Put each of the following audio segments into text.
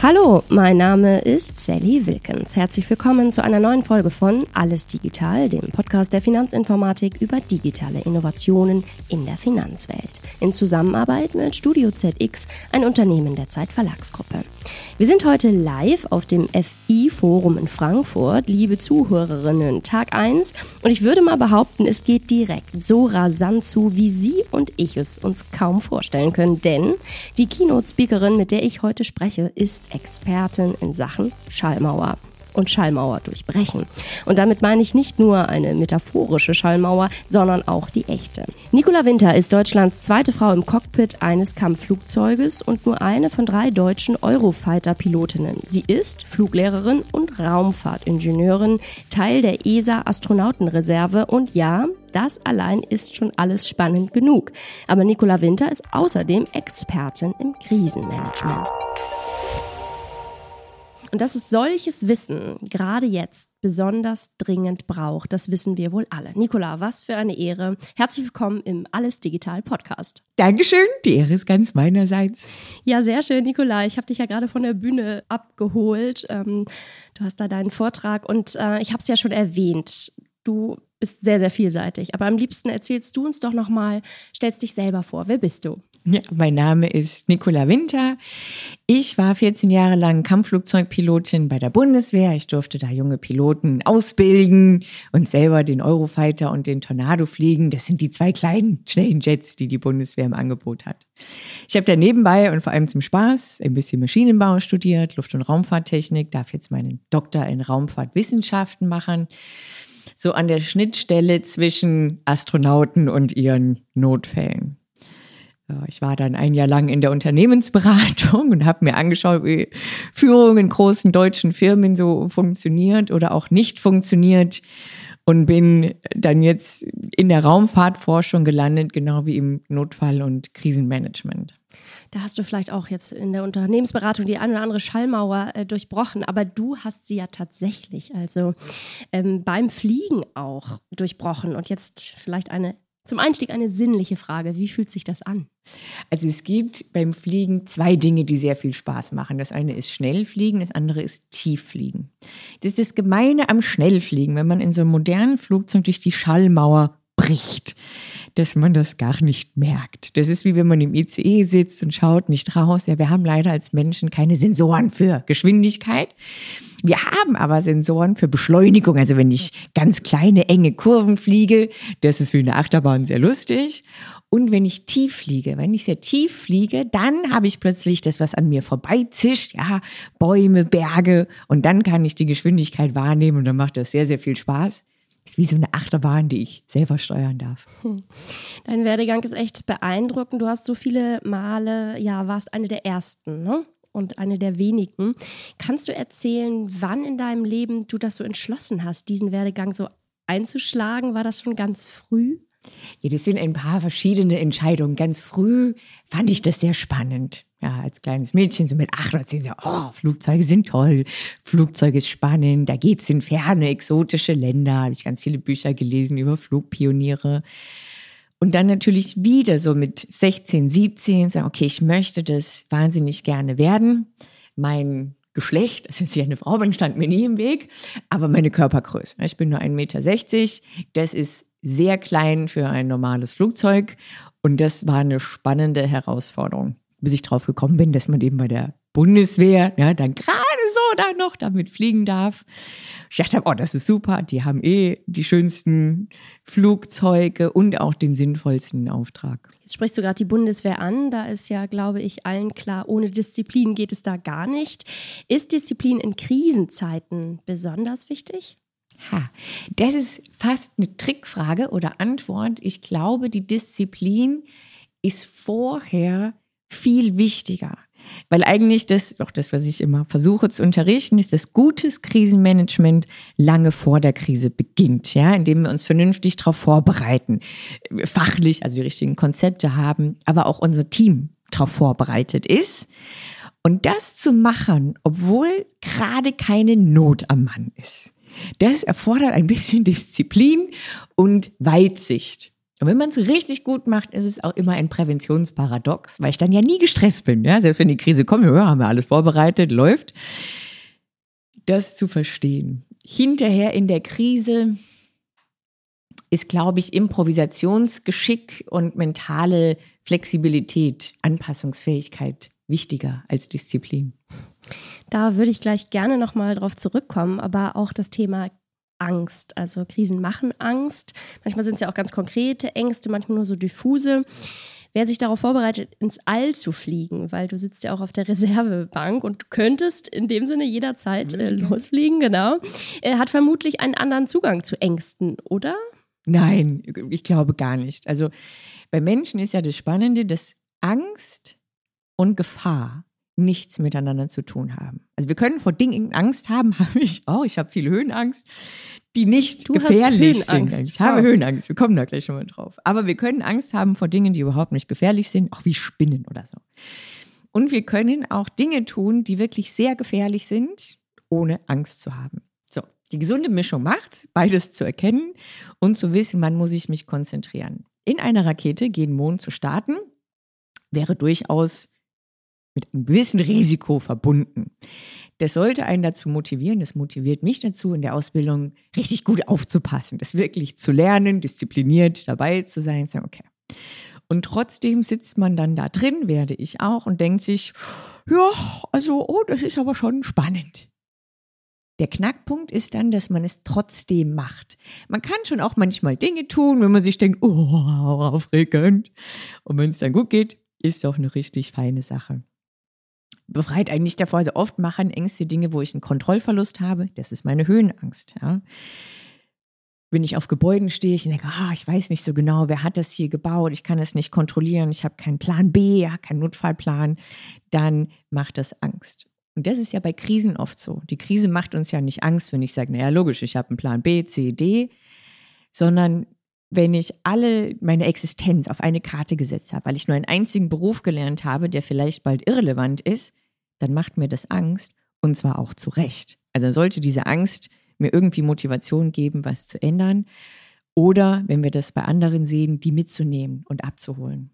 Hallo, mein Name ist Sally Wilkens. Herzlich willkommen zu einer neuen Folge von Alles Digital, dem Podcast der Finanzinformatik über digitale Innovationen in der Finanzwelt. In Zusammenarbeit mit Studio ZX, ein Unternehmen der Zeit Verlagsgruppe. Wir sind heute live auf dem FI-Forum in Frankfurt, liebe Zuhörerinnen, Tag 1. Und ich würde mal behaupten, es geht direkt so rasant zu, wie Sie und ich es uns kaum vorstellen können. Denn die Keynote-Speakerin, mit der ich heute spreche, ist Expertin in Sachen Schallmauer und Schallmauer durchbrechen. Und damit meine ich nicht nur eine metaphorische Schallmauer, sondern auch die echte. Nicola Winter ist Deutschlands zweite Frau im Cockpit eines Kampfflugzeuges und nur eine von drei deutschen Eurofighter-Pilotinnen. Sie ist Fluglehrerin und Raumfahrtingenieurin, Teil der ESA Astronautenreserve und ja, das allein ist schon alles spannend genug. Aber Nicola Winter ist außerdem Expertin im Krisenmanagement. Und dass es solches Wissen gerade jetzt besonders dringend braucht, das wissen wir wohl alle. Nicola, was für eine Ehre. Herzlich willkommen im Alles Digital Podcast. Dankeschön, die Ehre ist ganz meinerseits. Ja, sehr schön, Nicola. Ich habe dich ja gerade von der Bühne abgeholt. Ähm, du hast da deinen Vortrag und äh, ich habe es ja schon erwähnt. Du bist sehr, sehr vielseitig. Aber am liebsten erzählst du uns doch nochmal, stellst dich selber vor. Wer bist du? Ja, mein Name ist Nicola Winter. Ich war 14 Jahre lang Kampfflugzeugpilotin bei der Bundeswehr. Ich durfte da junge Piloten ausbilden und selber den Eurofighter und den Tornado fliegen. Das sind die zwei kleinen, schnellen Jets, die die Bundeswehr im Angebot hat. Ich habe da nebenbei und vor allem zum Spaß ein bisschen Maschinenbau studiert, Luft- und Raumfahrttechnik, darf jetzt meinen Doktor in Raumfahrtwissenschaften machen so an der Schnittstelle zwischen Astronauten und ihren Notfällen. Ich war dann ein Jahr lang in der Unternehmensberatung und habe mir angeschaut, wie Führung in großen deutschen Firmen so funktioniert oder auch nicht funktioniert und bin dann jetzt in der Raumfahrtforschung gelandet, genau wie im Notfall- und Krisenmanagement. Da hast du vielleicht auch jetzt in der Unternehmensberatung die eine oder andere Schallmauer äh, durchbrochen, aber du hast sie ja tatsächlich, also ähm, beim Fliegen auch durchbrochen. Und jetzt vielleicht eine zum Einstieg eine sinnliche Frage. Wie fühlt sich das an? Also es gibt beim Fliegen zwei Dinge, die sehr viel Spaß machen. Das eine ist Schnellfliegen, das andere ist Tieffliegen. Das ist das Gemeine am Schnellfliegen, wenn man in so einem modernen Flugzeug durch die Schallmauer bricht dass man das gar nicht merkt. Das ist wie wenn man im ICE sitzt und schaut nicht raus. Ja, wir haben leider als Menschen keine Sensoren für Geschwindigkeit. Wir haben aber Sensoren für Beschleunigung. Also wenn ich ganz kleine, enge Kurven fliege, das ist wie eine Achterbahn sehr lustig. Und wenn ich tief fliege, wenn ich sehr tief fliege, dann habe ich plötzlich das, was an mir vorbeizischt, ja, Bäume, Berge, und dann kann ich die Geschwindigkeit wahrnehmen und dann macht das sehr, sehr viel Spaß ist wie so eine Achterbahn, die ich selber steuern darf. Hm. Dein Werdegang ist echt beeindruckend. Du hast so viele Male, ja, warst eine der ersten, ne? Und eine der wenigen. Kannst du erzählen, wann in deinem Leben du das so entschlossen hast, diesen Werdegang so einzuschlagen? War das schon ganz früh? Ja, das sind ein paar verschiedene Entscheidungen. Ganz früh fand ich das sehr spannend. Ja, als kleines Mädchen, so mit acht oder zehn, so, oh, Flugzeuge sind toll, Flugzeug ist spannend, da geht's in ferne, exotische Länder. Habe ich ganz viele Bücher gelesen über Flugpioniere. Und dann natürlich wieder so mit 16, 17, sagen, okay, ich möchte das wahnsinnig gerne werden. Mein Geschlecht, also dass ich eine Frau bin, stand mir nie im Weg, aber meine Körpergröße. Ich bin nur 1,60 Meter. Das ist sehr klein für ein normales Flugzeug. Und das war eine spannende Herausforderung, bis ich drauf gekommen bin, dass man eben bei der Bundeswehr ja, dann gerade so da noch damit fliegen darf. Ich dachte, oh, das ist super. Die haben eh die schönsten Flugzeuge und auch den sinnvollsten Auftrag. Jetzt sprichst du gerade die Bundeswehr an. Da ist ja, glaube ich, allen klar, ohne Disziplin geht es da gar nicht. Ist Disziplin in Krisenzeiten besonders wichtig? Ha, das ist fast eine Trickfrage oder Antwort. Ich glaube, die Disziplin ist vorher viel wichtiger. Weil eigentlich das, auch das, was ich immer versuche zu unterrichten, ist, dass gutes Krisenmanagement lange vor der Krise beginnt, ja, indem wir uns vernünftig darauf vorbereiten, fachlich, also die richtigen Konzepte haben, aber auch unser Team darauf vorbereitet ist. Und das zu machen, obwohl gerade keine Not am Mann ist. Das erfordert ein bisschen Disziplin und Weitsicht. Und wenn man es richtig gut macht, ist es auch immer ein Präventionsparadox, weil ich dann ja nie gestresst bin. Ja? Selbst wenn die Krise kommt, ja, haben wir alles vorbereitet, läuft. Das zu verstehen. Hinterher in der Krise ist, glaube ich, Improvisationsgeschick und mentale Flexibilität, Anpassungsfähigkeit wichtiger als Disziplin. Da würde ich gleich gerne nochmal drauf zurückkommen, aber auch das Thema Angst. Also Krisen machen Angst. Manchmal sind es ja auch ganz konkrete Ängste, manchmal nur so diffuse. Wer sich darauf vorbereitet, ins All zu fliegen, weil du sitzt ja auch auf der Reservebank und du könntest in dem Sinne jederzeit äh, mhm. losfliegen, genau, äh, hat vermutlich einen anderen Zugang zu Ängsten, oder? Nein, ich glaube gar nicht. Also bei Menschen ist ja das Spannende, dass Angst und Gefahr nichts miteinander zu tun haben. Also wir können vor Dingen Angst haben, habe ich auch. Ich habe viel Höhenangst, die nicht du gefährlich sind. Ich habe Höhenangst, wir kommen da gleich schon mal drauf. Aber wir können Angst haben vor Dingen, die überhaupt nicht gefährlich sind, auch wie Spinnen oder so. Und wir können auch Dinge tun, die wirklich sehr gefährlich sind, ohne Angst zu haben. So, die gesunde Mischung macht, beides zu erkennen und zu wissen, wann muss ich mich konzentrieren. In einer Rakete gehen Mond zu starten, wäre durchaus mit einem gewissen Risiko verbunden. Das sollte einen dazu motivieren, das motiviert mich dazu, in der Ausbildung richtig gut aufzupassen, das wirklich zu lernen, diszipliniert dabei zu sein, sagen, okay. Und trotzdem sitzt man dann da drin, werde ich auch, und denkt sich, ja, also, oh, das ist aber schon spannend. Der Knackpunkt ist dann, dass man es trotzdem macht. Man kann schon auch manchmal Dinge tun, wenn man sich denkt, oh, aufregend. Und wenn es dann gut geht, ist doch eine richtig feine Sache befreit eigentlich davor. Also oft machen Ängste Dinge, wo ich einen Kontrollverlust habe. Das ist meine Höhenangst. Ja. Wenn ich auf Gebäuden stehe, ich denke, ah, ich weiß nicht so genau, wer hat das hier gebaut, ich kann das nicht kontrollieren, ich habe keinen Plan B, ja, keinen Notfallplan, dann macht das Angst. Und das ist ja bei Krisen oft so. Die Krise macht uns ja nicht Angst, wenn ich sage, naja, logisch, ich habe einen Plan B, C, D, sondern wenn ich alle meine Existenz auf eine Karte gesetzt habe, weil ich nur einen einzigen Beruf gelernt habe, der vielleicht bald irrelevant ist, dann macht mir das Angst und zwar auch zu Recht. Also sollte diese Angst mir irgendwie Motivation geben, was zu ändern. Oder wenn wir das bei anderen sehen, die mitzunehmen und abzuholen.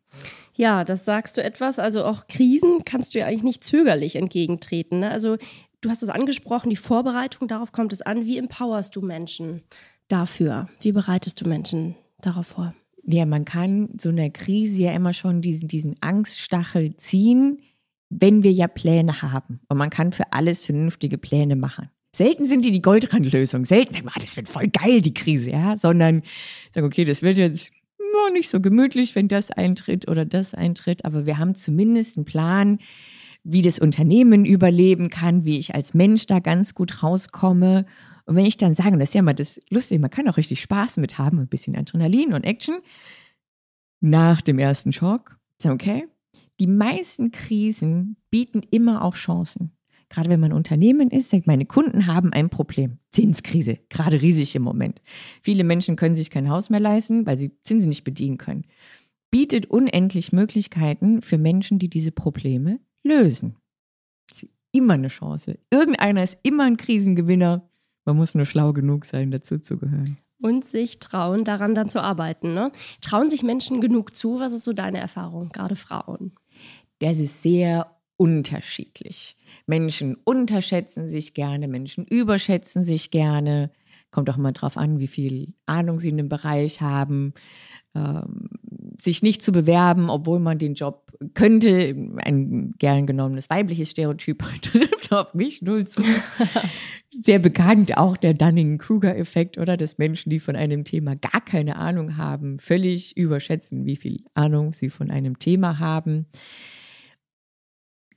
Ja, das sagst du etwas. Also auch Krisen kannst du ja eigentlich nicht zögerlich entgegentreten. Ne? Also du hast es angesprochen, die Vorbereitung, darauf kommt es an. Wie empowerst du Menschen dafür? Wie bereitest du Menschen darauf vor? Ja, man kann so einer Krise ja immer schon diesen, diesen Angststachel ziehen, wenn wir ja Pläne haben. Und man kann für alles vernünftige Pläne machen. Selten sind die die Goldrandlösung. Selten sagen wir, ah, das wird voll geil, die Krise, ja. Sondern sagen, okay, das wird jetzt noch nicht so gemütlich, wenn das eintritt oder das eintritt. Aber wir haben zumindest einen Plan, wie das Unternehmen überleben kann, wie ich als Mensch da ganz gut rauskomme. Und wenn ich dann sage, und das ist ja mal das Lustige, man kann auch richtig Spaß mit haben, ein bisschen Adrenalin und Action, nach dem ersten Schock, okay, die meisten Krisen bieten immer auch Chancen. Gerade wenn man Unternehmen ist, denkt, meine Kunden haben ein Problem. Zinskrise, gerade riesig im Moment. Viele Menschen können sich kein Haus mehr leisten, weil sie Zinsen nicht bedienen können. Bietet unendlich Möglichkeiten für Menschen, die diese Probleme lösen. Ist immer eine Chance. Irgendeiner ist immer ein Krisengewinner. Man muss nur schlau genug sein, dazu zu gehören. Und sich trauen, daran dann zu arbeiten. Ne? Trauen sich Menschen genug zu? Was ist so deine Erfahrung, gerade Frauen? Das ist sehr unterschiedlich. Menschen unterschätzen sich gerne, Menschen überschätzen sich gerne. Kommt auch mal drauf an, wie viel Ahnung sie in dem Bereich haben. Ähm, sich nicht zu bewerben, obwohl man den Job könnte. Ein gern genommenes weibliches Stereotyp trifft auf mich null zu. Sehr bekannt auch der Dunning-Kruger-Effekt, oder? Dass Menschen, die von einem Thema gar keine Ahnung haben, völlig überschätzen, wie viel Ahnung sie von einem Thema haben.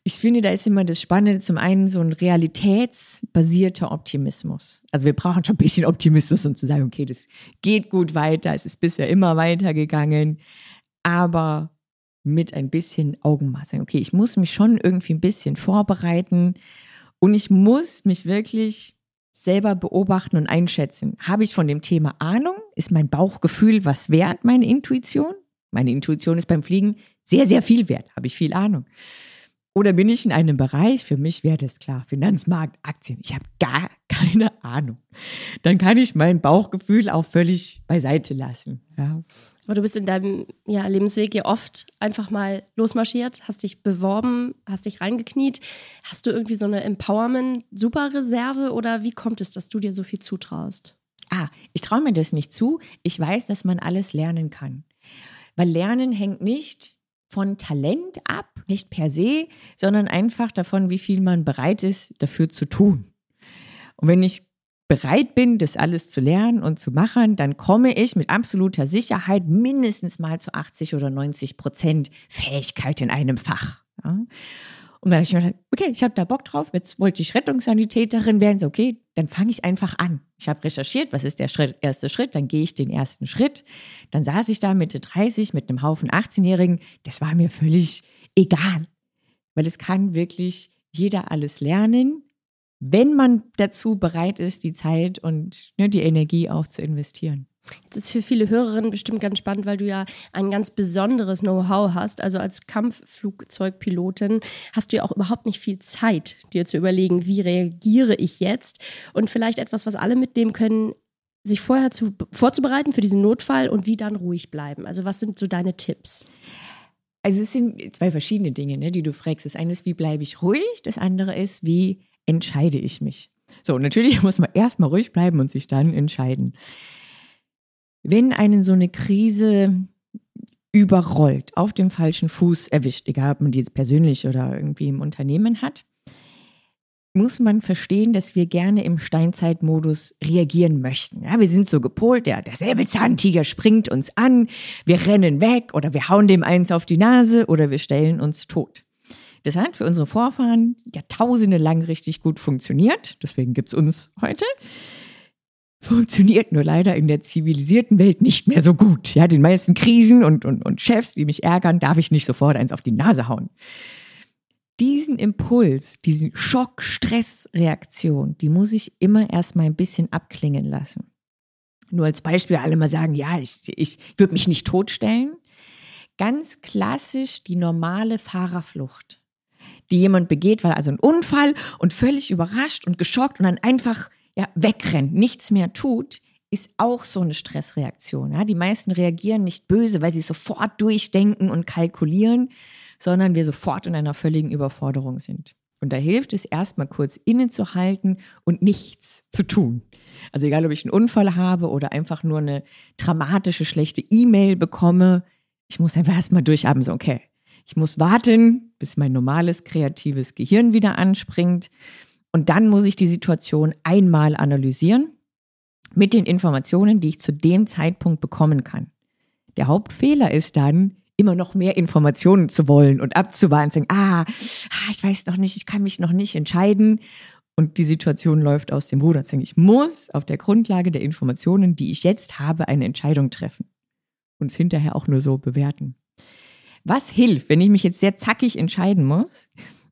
Ich finde, da ist immer das Spannende, zum einen so ein realitätsbasierter Optimismus. Also wir brauchen schon ein bisschen Optimismus, um zu sagen, okay, das geht gut weiter, es ist bisher immer weitergegangen, aber mit ein bisschen Augenmaß. Okay, ich muss mich schon irgendwie ein bisschen vorbereiten und ich muss mich wirklich selber beobachten und einschätzen. Habe ich von dem Thema Ahnung? Ist mein Bauchgefühl was wert, meine Intuition? Meine Intuition ist beim Fliegen sehr, sehr viel wert. Habe ich viel Ahnung? Oder bin ich in einem Bereich, für mich wäre das klar, Finanzmarkt, Aktien, ich habe gar keine Ahnung. Dann kann ich mein Bauchgefühl auch völlig beiseite lassen. Ja. Aber du bist in deinem ja, Lebensweg ja oft einfach mal losmarschiert, hast dich beworben, hast dich reingekniet. Hast du irgendwie so eine Empowerment-Superreserve oder wie kommt es, dass du dir so viel zutraust? Ah, ich traue mir das nicht zu. Ich weiß, dass man alles lernen kann. Weil Lernen hängt nicht von Talent ab, nicht per se, sondern einfach davon, wie viel man bereit ist, dafür zu tun. Und wenn ich bereit bin, das alles zu lernen und zu machen, dann komme ich mit absoluter Sicherheit mindestens mal zu 80 oder 90 Prozent Fähigkeit in einem Fach. Ja. Und dann habe ich mir gedacht, okay, ich habe da Bock drauf, jetzt wollte ich Rettungssanitäterin werden, so okay, dann fange ich einfach an. Ich habe recherchiert, was ist der Schritt, erste Schritt, dann gehe ich den ersten Schritt. Dann saß ich da Mitte 30 mit einem Haufen 18-Jährigen, das war mir völlig egal, weil es kann wirklich jeder alles lernen wenn man dazu bereit ist, die Zeit und ne, die Energie auch zu investieren. Das ist für viele Hörerinnen bestimmt ganz spannend, weil du ja ein ganz besonderes Know-how hast. Also als Kampfflugzeugpilotin hast du ja auch überhaupt nicht viel Zeit, dir zu überlegen, wie reagiere ich jetzt. Und vielleicht etwas, was alle mitnehmen können, sich vorher zu, vorzubereiten für diesen Notfall und wie dann ruhig bleiben. Also was sind so deine Tipps? Also es sind zwei verschiedene Dinge, ne, die du fragst. Das eine ist, wie bleibe ich ruhig? Das andere ist, wie entscheide ich mich? So, natürlich muss man erstmal ruhig bleiben und sich dann entscheiden. Wenn einen so eine Krise überrollt, auf dem falschen Fuß erwischt, egal ob man die jetzt persönlich oder irgendwie im Unternehmen hat, muss man verstehen, dass wir gerne im Steinzeitmodus reagieren möchten. Ja, wir sind so gepolt, der, der Säbelzahntiger springt uns an, wir rennen weg oder wir hauen dem eins auf die Nase oder wir stellen uns tot. Das hat für unsere Vorfahren Jahrtausende lang richtig gut funktioniert. Deswegen gibt es uns heute. Funktioniert nur leider in der zivilisierten Welt nicht mehr so gut. Ja, den meisten Krisen und, und, und Chefs, die mich ärgern, darf ich nicht sofort eins auf die Nase hauen. Diesen Impuls, diese Schock-Stress-Reaktion, die muss ich immer erstmal ein bisschen abklingen lassen. Nur als Beispiel, alle mal sagen, ja, ich, ich würde mich nicht totstellen. Ganz klassisch die normale Fahrerflucht die jemand begeht, weil also ein Unfall und völlig überrascht und geschockt und dann einfach ja, wegrennt, nichts mehr tut, ist auch so eine Stressreaktion. Ja? Die meisten reagieren nicht böse, weil sie sofort durchdenken und kalkulieren, sondern wir sofort in einer völligen Überforderung sind. Und da hilft es erstmal kurz innezuhalten und nichts zu tun. Also egal, ob ich einen Unfall habe oder einfach nur eine dramatische, schlechte E-Mail bekomme, ich muss einfach erstmal durchatmen, so, okay, ich muss warten, bis mein normales kreatives Gehirn wieder anspringt. Und dann muss ich die Situation einmal analysieren mit den Informationen, die ich zu dem Zeitpunkt bekommen kann. Der Hauptfehler ist dann, immer noch mehr Informationen zu wollen und abzuwarten, zu sagen, ah, ah, ich weiß noch nicht, ich kann mich noch nicht entscheiden. Und die Situation läuft aus dem Ruder. Ich muss auf der Grundlage der Informationen, die ich jetzt habe, eine Entscheidung treffen. Und es hinterher auch nur so bewerten. Was hilft, wenn ich mich jetzt sehr zackig entscheiden muss,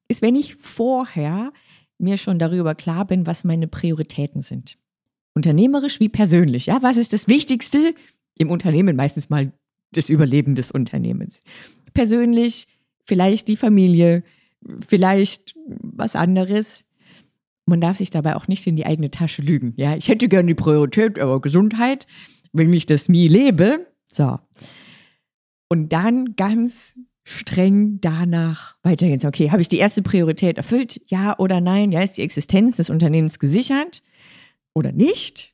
ist, wenn ich vorher mir schon darüber klar bin, was meine Prioritäten sind. Unternehmerisch wie persönlich. Ja, was ist das Wichtigste im Unternehmen? Meistens mal das Überleben des Unternehmens. Persönlich vielleicht die Familie, vielleicht was anderes. Man darf sich dabei auch nicht in die eigene Tasche lügen. Ja, ich hätte gern die Priorität, aber Gesundheit, wenn ich das nie lebe. So und dann ganz streng danach weitergehen. Okay, habe ich die erste Priorität erfüllt? Ja oder nein? Ja, ist die Existenz des Unternehmens gesichert oder nicht?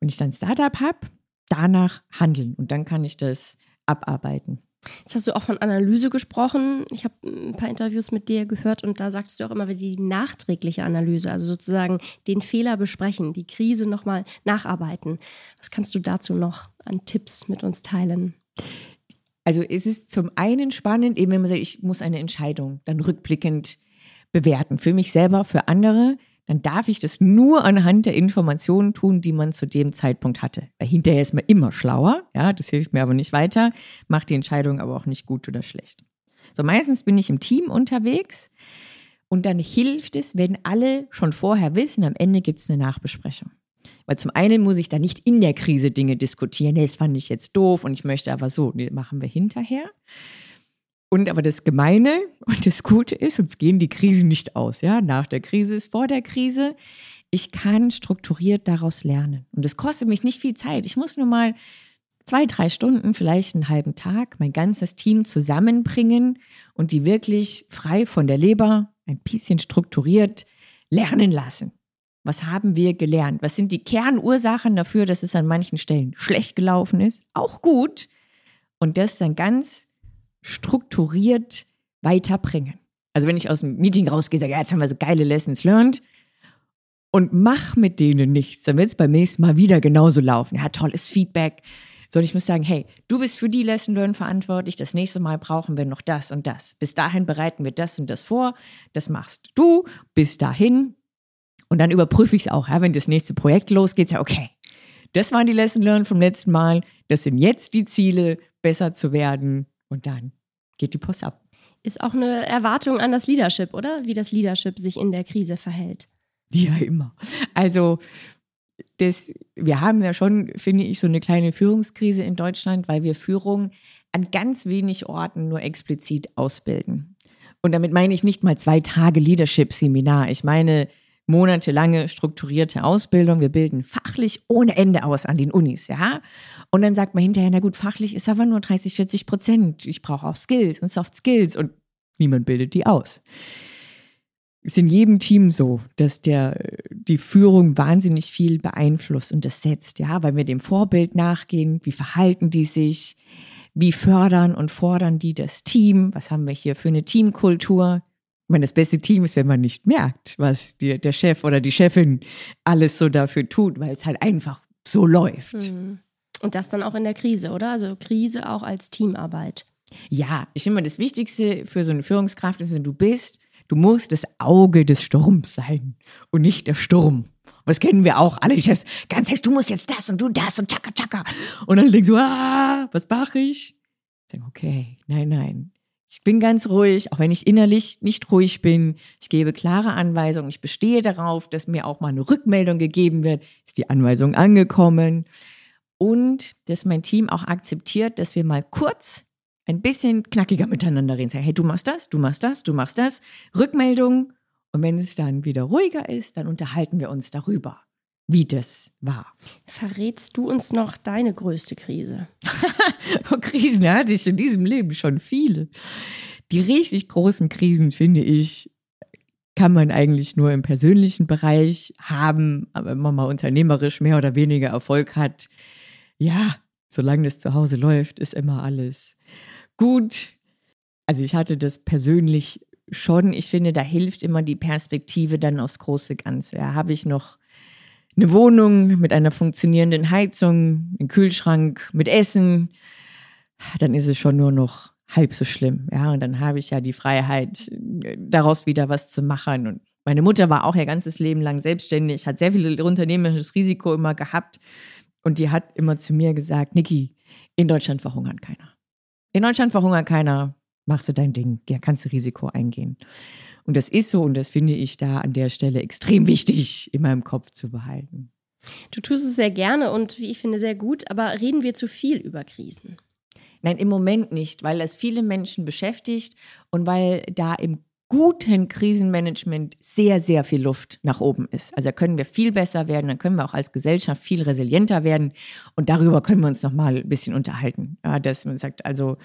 Wenn ich dann Startup habe, danach handeln und dann kann ich das abarbeiten. Jetzt hast du auch von Analyse gesprochen. Ich habe ein paar Interviews mit dir gehört und da sagst du auch immer wieder die nachträgliche Analyse, also sozusagen den Fehler besprechen, die Krise nochmal nacharbeiten. Was kannst du dazu noch an Tipps mit uns teilen? Also es ist zum einen spannend, eben wenn man sagt, ich muss eine Entscheidung dann rückblickend bewerten. Für mich selber, für andere, dann darf ich das nur anhand der Informationen tun, die man zu dem Zeitpunkt hatte. Weil hinterher ist man immer schlauer, ja, das hilft mir aber nicht weiter, macht die Entscheidung aber auch nicht gut oder schlecht. So meistens bin ich im Team unterwegs und dann hilft es, wenn alle schon vorher wissen, am Ende gibt es eine Nachbesprechung. Weil zum einen muss ich da nicht in der Krise Dinge diskutieren, das fand ich jetzt doof und ich möchte aber so, nee, machen wir hinterher. Und aber das Gemeine und das Gute ist, uns gehen die Krisen nicht aus. Ja, nach der Krise ist vor der Krise. Ich kann strukturiert daraus lernen. Und das kostet mich nicht viel Zeit. Ich muss nur mal zwei, drei Stunden, vielleicht einen halben Tag, mein ganzes Team zusammenbringen und die wirklich frei von der Leber, ein bisschen strukturiert lernen lassen. Was haben wir gelernt? Was sind die Kernursachen dafür, dass es an manchen Stellen schlecht gelaufen ist? Auch gut. Und das dann ganz strukturiert weiterbringen. Also wenn ich aus dem Meeting rausgehe, sage, ja, jetzt haben wir so geile Lessons learned und mach mit denen nichts, dann wird es beim nächsten Mal wieder genauso laufen. Ja, tolles Feedback. Sondern ich muss sagen, hey, du bist für die Lesson Learn verantwortlich, das nächste Mal brauchen wir noch das und das. Bis dahin bereiten wir das und das vor, das machst du, bis dahin. Und dann überprüfe ich es auch, ja, wenn das nächste Projekt losgeht, ja, okay, das waren die Lesson Learn vom letzten Mal, das sind jetzt die Ziele, besser zu werden und dann geht die Post ab. Ist auch eine Erwartung an das Leadership, oder? Wie das Leadership sich in der Krise verhält. Ja, immer. Also, das, wir haben ja schon, finde ich, so eine kleine Führungskrise in Deutschland, weil wir Führung an ganz wenig Orten nur explizit ausbilden. Und damit meine ich nicht mal zwei Tage Leadership-Seminar. Ich meine monatelange strukturierte Ausbildung. Wir bilden fachlich ohne Ende aus an den Unis, ja. Und dann sagt man hinterher, na gut, fachlich ist aber nur 30, 40 Prozent. Ich brauche auch Skills und Soft Skills und niemand bildet die aus. Ist in jedem Team so, dass der, die Führung wahnsinnig viel beeinflusst und das setzt, ja, weil wir dem Vorbild nachgehen, wie verhalten die sich, wie fördern und fordern die das Team, was haben wir hier für eine Teamkultur, ich meine, das beste Team ist, wenn man nicht merkt, was die, der Chef oder die Chefin alles so dafür tut, weil es halt einfach so läuft. Hm. Und das dann auch in der Krise, oder? Also Krise auch als Teamarbeit. Ja, ich finde mal, das Wichtigste für so eine Führungskraft ist, wenn du bist, du musst das Auge des Sturms sein und nicht der Sturm. Das kennen wir auch alle, die Chefs. Ganz ehrlich, du musst jetzt das und du das und tschakka, tschakka. Und dann denkst du, ah, was mache ich? Ich sage, okay, nein, nein. Ich bin ganz ruhig, auch wenn ich innerlich nicht ruhig bin. Ich gebe klare Anweisungen. Ich bestehe darauf, dass mir auch mal eine Rückmeldung gegeben wird. Ist die Anweisung angekommen? Und dass mein Team auch akzeptiert, dass wir mal kurz ein bisschen knackiger miteinander reden. Sagen, hey, du machst das, du machst das, du machst das. Rückmeldung. Und wenn es dann wieder ruhiger ist, dann unterhalten wir uns darüber wie das war. Verrätst du uns noch deine größte Krise? oh, Krisen hatte ich in diesem Leben schon viele. Die richtig großen Krisen, finde ich, kann man eigentlich nur im persönlichen Bereich haben, aber wenn man mal unternehmerisch mehr oder weniger Erfolg hat, ja, solange das zu Hause läuft, ist immer alles gut. Also ich hatte das persönlich schon. Ich finde, da hilft immer die Perspektive dann aufs große Ganze. Ja, habe ich noch eine Wohnung mit einer funktionierenden Heizung, einen Kühlschrank mit Essen, dann ist es schon nur noch halb so schlimm. Ja, und dann habe ich ja die Freiheit, daraus wieder was zu machen. Und meine Mutter war auch ihr ganzes Leben lang selbstständig, hat sehr viel unternehmerisches Risiko immer gehabt. Und die hat immer zu mir gesagt, Niki, in Deutschland verhungert keiner. In Deutschland verhungert keiner, machst du dein Ding, ja, kannst du Risiko eingehen. Und das ist so und das finde ich da an der Stelle extrem wichtig, in meinem Kopf zu behalten. Du tust es sehr gerne und wie ich finde sehr gut, aber reden wir zu viel über Krisen? Nein, im Moment nicht, weil das viele Menschen beschäftigt und weil da im guten Krisenmanagement sehr, sehr viel Luft nach oben ist. Also da können wir viel besser werden, dann können wir auch als Gesellschaft viel resilienter werden und darüber können wir uns noch mal ein bisschen unterhalten. Ja, dass man sagt, also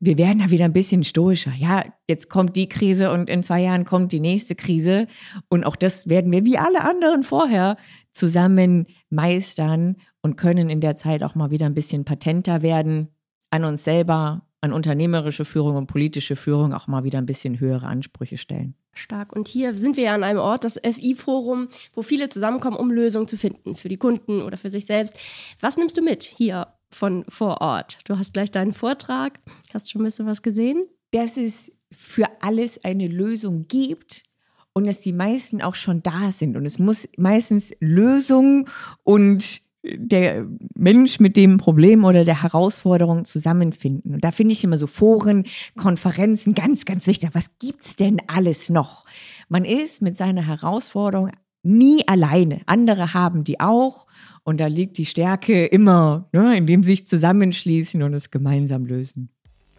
wir werden da wieder ein bisschen stoischer. Ja, jetzt kommt die Krise und in zwei Jahren kommt die nächste Krise. Und auch das werden wir wie alle anderen vorher zusammen meistern und können in der Zeit auch mal wieder ein bisschen patenter werden an uns selber, an unternehmerische Führung und politische Führung auch mal wieder ein bisschen höhere Ansprüche stellen. Stark. Und hier sind wir ja an einem Ort, das FI-Forum, wo viele zusammenkommen, um Lösungen zu finden für die Kunden oder für sich selbst. Was nimmst du mit hier von vor Ort. Du hast gleich deinen Vortrag. Hast schon ein bisschen was gesehen? Dass es für alles eine Lösung gibt und dass die meisten auch schon da sind. Und es muss meistens Lösung und der Mensch mit dem Problem oder der Herausforderung zusammenfinden. Und da finde ich immer so Foren, Konferenzen ganz, ganz wichtig. Was gibt's denn alles noch? Man ist mit seiner Herausforderung nie alleine. Andere haben die auch und da liegt die Stärke immer, ne, indem sie sich zusammenschließen und es gemeinsam lösen.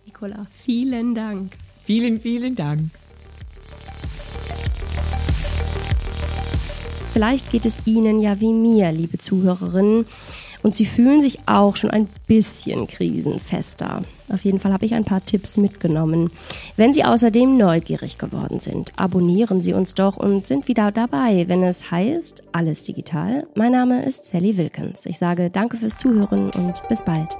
Nicola, vielen Dank. Vielen, vielen Dank. Vielleicht geht es Ihnen ja wie mir, liebe Zuhörerinnen Und sie fühlen sich auch schon ein bisschen krisenfester. Auf jeden Fall habe ich ein paar Tipps mitgenommen. Wenn Sie außerdem neugierig geworden sind, abonnieren Sie uns doch und sind wieder dabei, wenn es heißt Alles digital. Mein Name ist Sally Wilkins. Ich sage danke fürs Zuhören und bis bald.